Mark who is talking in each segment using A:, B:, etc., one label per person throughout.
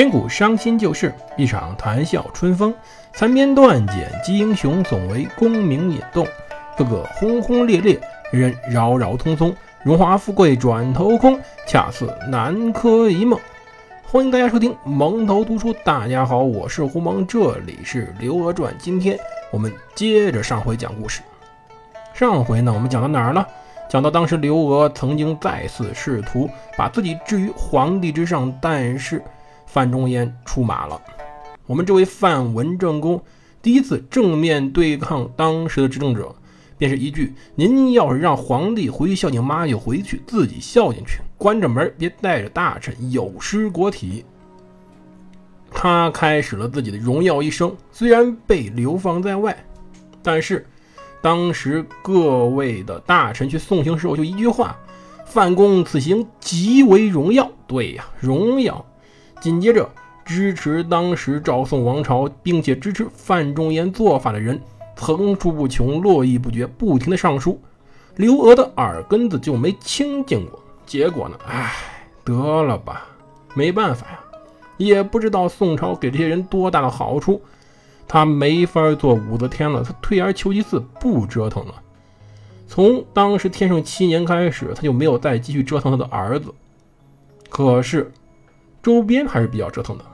A: 千古伤心旧事，一场谈笑春风。残编断简击英雄，总为功名引动。个个轰轰烈烈，人人扰扰匆匆。荣华富贵转头空，恰似南柯一梦。欢迎大家收听蒙头读书。大家好，我是胡蒙，这里是《刘娥传》。今天我们接着上回讲故事。上回呢，我们讲到哪儿了？讲到当时刘娥曾经再次试图把自己置于皇帝之上，但是。范仲淹出马了，我们这位范文正公第一次正面对抗当时的执政者，便是一句：“您要是让皇帝回去孝敬妈，就回去自己孝敬去，关着门别带着大臣，有失国体。”他开始了自己的荣耀一生，虽然被流放在外，但是当时各位的大臣去送行时候，就一句话：“范公此行极为荣耀。”对呀，荣耀。紧接着，支持当时赵宋王朝，并且支持范仲淹做法的人层出不穷，络绎不绝，不停的上书。刘娥的耳根子就没清净过。结果呢？唉，得了吧，没办法呀，也不知道宋朝给这些人多大的好处，他没法做武则天了。他退而求其次，不折腾了。从当时天圣七年开始，他就没有再继续折腾他的儿子。可是。周边还是比较折腾的，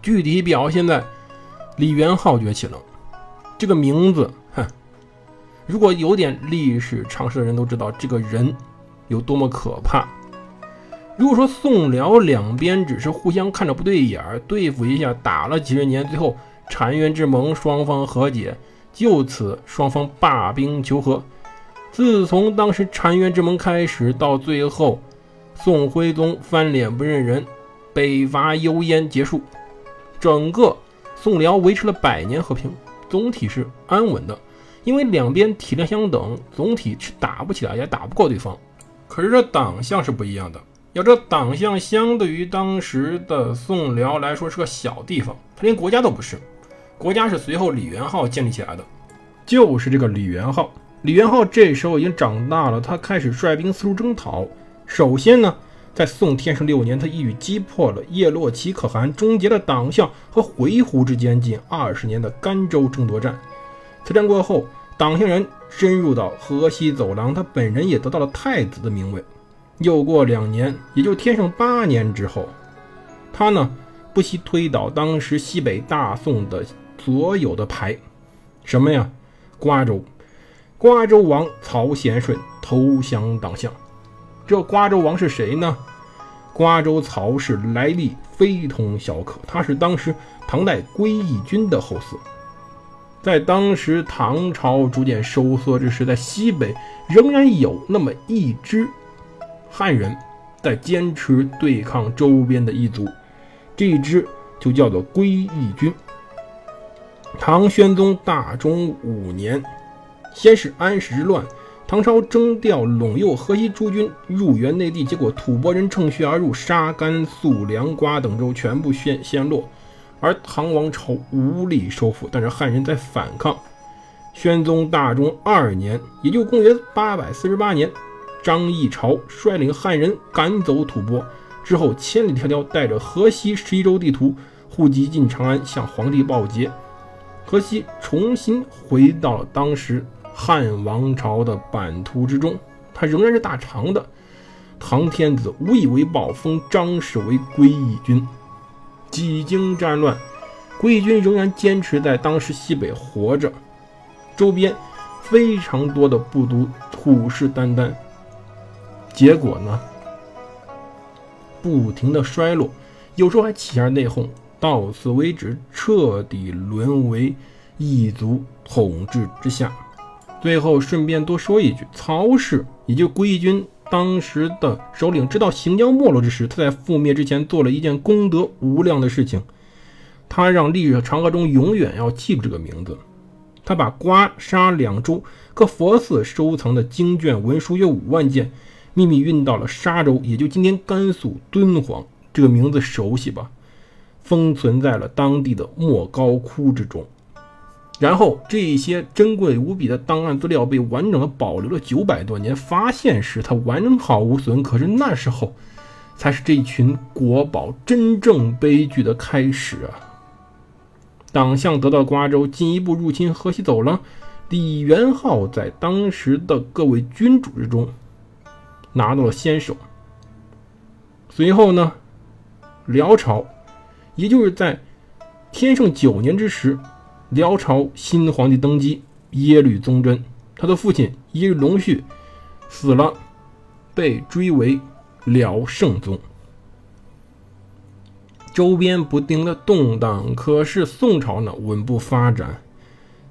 A: 具体表现在李元昊崛起了。这个名字，哼，如果有点历史常识的人都知道这个人有多么可怕。如果说宋辽两边只是互相看着不对眼儿，对付一下，打了几十年，最后澶渊之盟双方和解，就此双方罢兵求和。自从当时澶渊之盟开始，到最后。宋徽宗翻脸不认人，北伐幽燕结束，整个宋辽维持了百年和平，总体是安稳的。因为两边体量相等，总体是打不起来，也打不过对方。可是这党项是不一样的，要知道党项相对于当时的宋辽来说是个小地方，他连国家都不是，国家是随后李元昊建立起来的，就是这个李元昊。李元昊这时候已经长大了，他开始率兵四处征讨。首先呢，在宋天圣六年，他一语击破了叶洛齐可汗，终结了党项和回鹘之间近二十年的甘州争夺战。此战过后，党项人深入到河西走廊，他本人也得到了太子的名位。又过两年，也就天圣八年之后，他呢不惜推倒当时西北大宋的所有的牌，什么呀？瓜州，瓜州王曹贤顺投降党项。这瓜州王是谁呢？瓜州曹氏来历非同小可，他是当时唐代归义军的后嗣。在当时唐朝逐渐收缩之时，在西北仍然有那么一支汉人在坚持对抗周边的异族，这一支就叫做归义军。唐宣宗大中五年，先是安史之乱。唐朝征调陇右河西诸军入援内地，结果吐蕃人乘虚而入，杀甘肃凉瓜等州全部陷陷落，而唐王朝无力收复。但是汉人在反抗。宣宗大中二年，也就公元八百四十八年，张议潮率领汉人赶走吐蕃之后，千里迢迢带着河西十一州地图户籍进长安，向皇帝报捷。河西重新回到了当时。汉王朝的版图之中，他仍然是大长的。唐天子无以为报，封张氏为归义军。几经战乱，归义军仍然坚持在当时西北活着。周边非常多的部族虎视眈眈，结果呢，不停的衰落，有时候还起下内讧，到此为止，彻底沦为异族统治之下。最后顺便多说一句，曹氏也就归义军当时的首领，直到行将没落之时，他在覆灭之前做了一件功德无量的事情，他让历史长河中永远要记住这个名字。他把瓜沙两州各佛寺收藏的经卷文书约五万件，秘密运到了沙州，也就今天甘肃敦煌。这个名字熟悉吧？封存在了当地的莫高窟之中。然后，这些珍贵无比的档案资料被完整的保留了九百多年。发现时，它完好无损。可是那时候，才是这群国宝真正悲剧的开始啊！党项得到瓜州，进一步入侵河西走廊，李元昊在当时的各位君主之中拿到了先手。随后呢，辽朝，也就是在天圣九年之时，辽朝新皇帝登基，耶律宗真，他的父亲耶律隆绪死了，被追为辽圣宗。周边不停的动荡，可是宋朝呢稳步发展。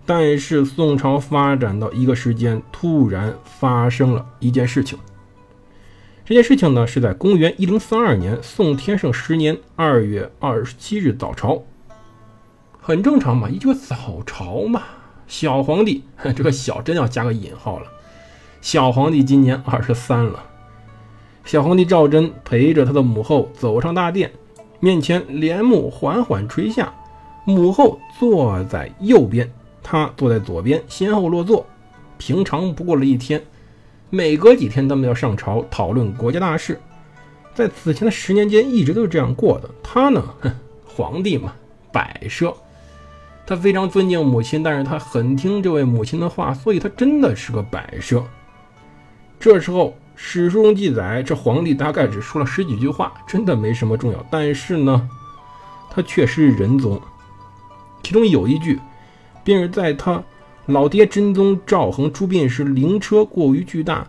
A: 但是宋朝发展到一个时间，突然发生了一件事情。这件事情呢是在公元一零三二年宋天圣十年二月二十七日早朝，很正常嘛，一句早朝嘛。小皇帝，这个小真要加个引号了。小皇帝今年二十三了。小皇帝赵祯陪着他的母后走上大殿。面前帘幕缓缓垂下，母后坐在右边，他坐在左边，先后落座。平常不过了一天，每隔几天他们要上朝讨论国家大事，在此前的十年间一直都是这样过的。他呢，皇帝嘛，摆设。他非常尊敬母亲，但是他很听这位母亲的话，所以他真的是个摆设。这时候。史书中记载，这皇帝大概只说了十几句话，真的没什么重要。但是呢，他确实是仁宗。其中有一句，便是在他老爹真宗赵恒出殡时，灵车过于巨大，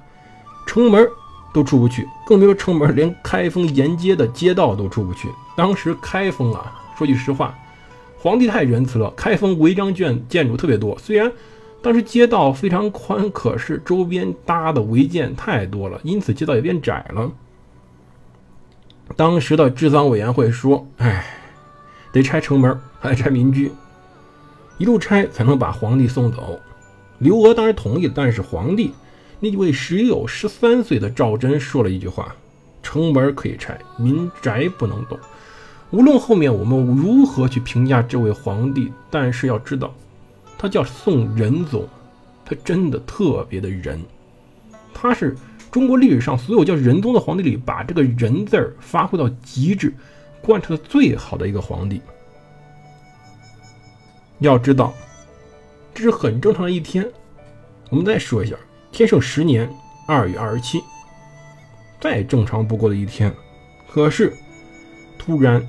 A: 城门都出不去，更别说城门，连开封沿街的街道都出不去。当时开封啊，说句实话，皇帝太仁慈了，开封违章建建筑特别多，虽然。当时街道非常宽，可是周边搭的违建太多了，因此街道也变窄了。当时的治丧委员会说：“哎，得拆城门，还得拆民居，一路拆才能把皇帝送走。”刘娥当然同意，但是皇帝那位只有十三岁的赵祯说了一句话：“城门可以拆，民宅不能动。”无论后面我们如何去评价这位皇帝，但是要知道。他叫宋仁宗，他真的特别的仁，他是中国历史上所有叫仁宗的皇帝里，把这个仁字儿发挥到极致，贯彻的最好的一个皇帝。要知道，这是很正常的一天。我们再说一下，天圣十年二月二十七，再正常不过的一天，可是突然，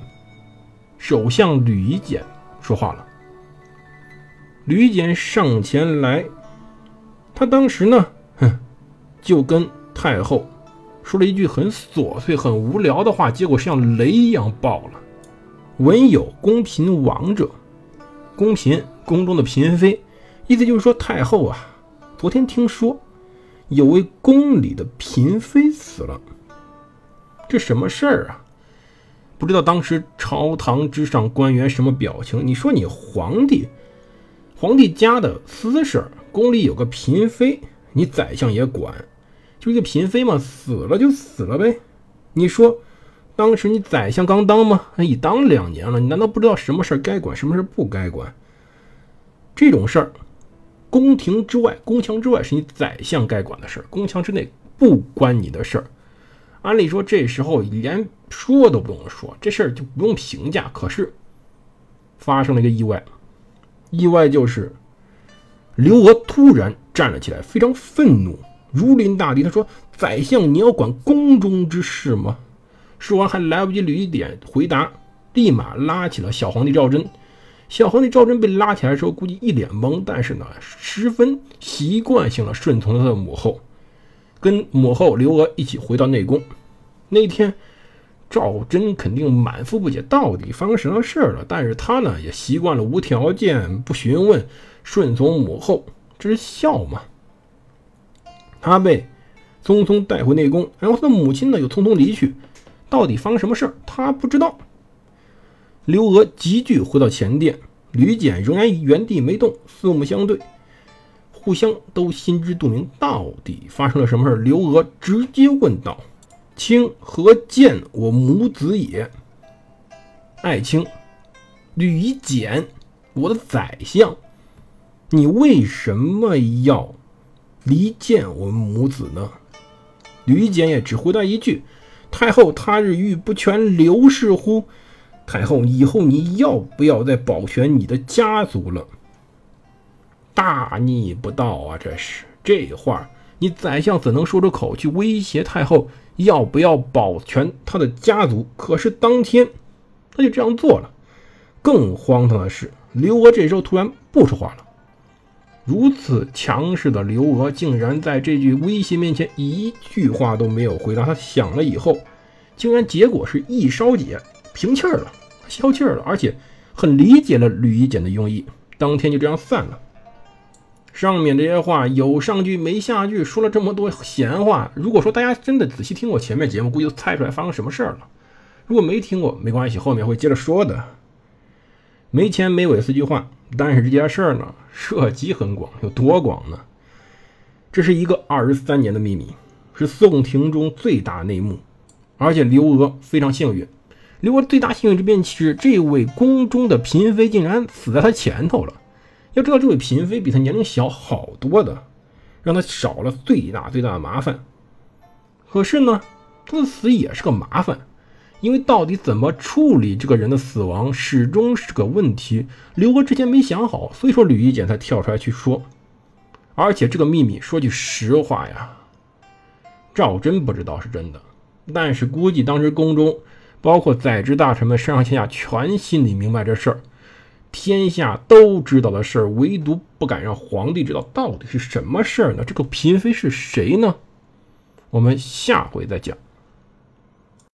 A: 首相吕夷简说话了。吕简上前来，他当时呢，哼，就跟太后说了一句很琐碎、很无聊的话，结果像雷一样爆了。文有宫嫔亡者，宫嫔宫中的嫔妃，意思就是说太后啊，昨天听说有位宫里的嫔妃死了，这什么事儿啊？不知道当时朝堂之上官员什么表情？你说你皇帝？皇帝家的私事儿，宫里有个嫔妃，你宰相也管，就一个嫔妃嘛，死了就死了呗。你说，当时你宰相刚当吗？已当两年了，你难道不知道什么事儿该管，什么事儿不该管？这种事儿，宫廷之外、宫墙之外是你宰相该管的事儿，宫墙之内不关你的事儿。按理说，这时候连说都不用说，这事儿就不用评价。可是，发生了一个意外。意外就是，刘娥突然站了起来，非常愤怒，如临大敌。他说：“宰相，你要管宫中之事吗？”说完还来不及捋一点回答，立马拉起了小皇帝赵祯。小皇帝赵祯被拉起来的时候，估计一脸懵，但是呢，十分习惯性的顺从他的母后，跟母后刘娥一起回到内宫。那天。赵祯肯定满腹不解，到底发生什么事了？但是他呢，也习惯了无条件、不询问、顺从母后，这是孝嘛？他被匆匆带回内宫，然后他的母亲呢又匆匆离去，到底发生什么事？他不知道。刘娥急剧回到前殿，吕简仍然原地没动，四目相对，互相都心知肚明，到底发生了什么事儿？刘娥直接问道。卿何见我母子也？爱卿，吕夷简，我的宰相，你为什么要离间我们母子呢？吕夷简也只回答一句：“太后他日欲不全刘氏乎？太后以后你要不要再保全你的家族了？大逆不道啊！这是这话，你宰相怎能说出口去威胁太后要不要保全他的家族？可是当天他就这样做了。更荒唐的是，刘娥这时候突然不说话了。如此强势的刘娥，竟然在这句威胁面前一句话都没有回答。他想了以后，竟然结果是一烧解，平气儿了，消气儿了，而且很理解了吕夷简的用意。当天就这样散了。上面这些话有上句没下句，说了这么多闲话。如果说大家真的仔细听我前面节目，估计都猜出来发生什么事儿了。如果没听过，没关系，后面会接着说的。没钱没尾四句话，但是这件事儿呢，涉及很广，有多广呢？这是一个二十三年的秘密，是宋廷中最大内幕。而且刘娥非常幸运，刘娥最大幸运之便是这位宫中的嫔妃竟然死在他前头了。要知道，这位嫔妃比他年龄小好多的，让他少了最大最大的麻烦。可是呢，他的死也是个麻烦。因为到底怎么处理这个人的死亡，始终是个问题。刘娥之前没想好，所以说吕夷简才跳出来去说。而且这个秘密，说句实话呀，赵祯不知道是真的，但是估计当时宫中，包括在职大臣们上上下下全心里明白这事儿。天下都知道的事儿，唯独不敢让皇帝知道，到底是什么事儿呢？这个嫔妃是谁呢？我们下回再讲。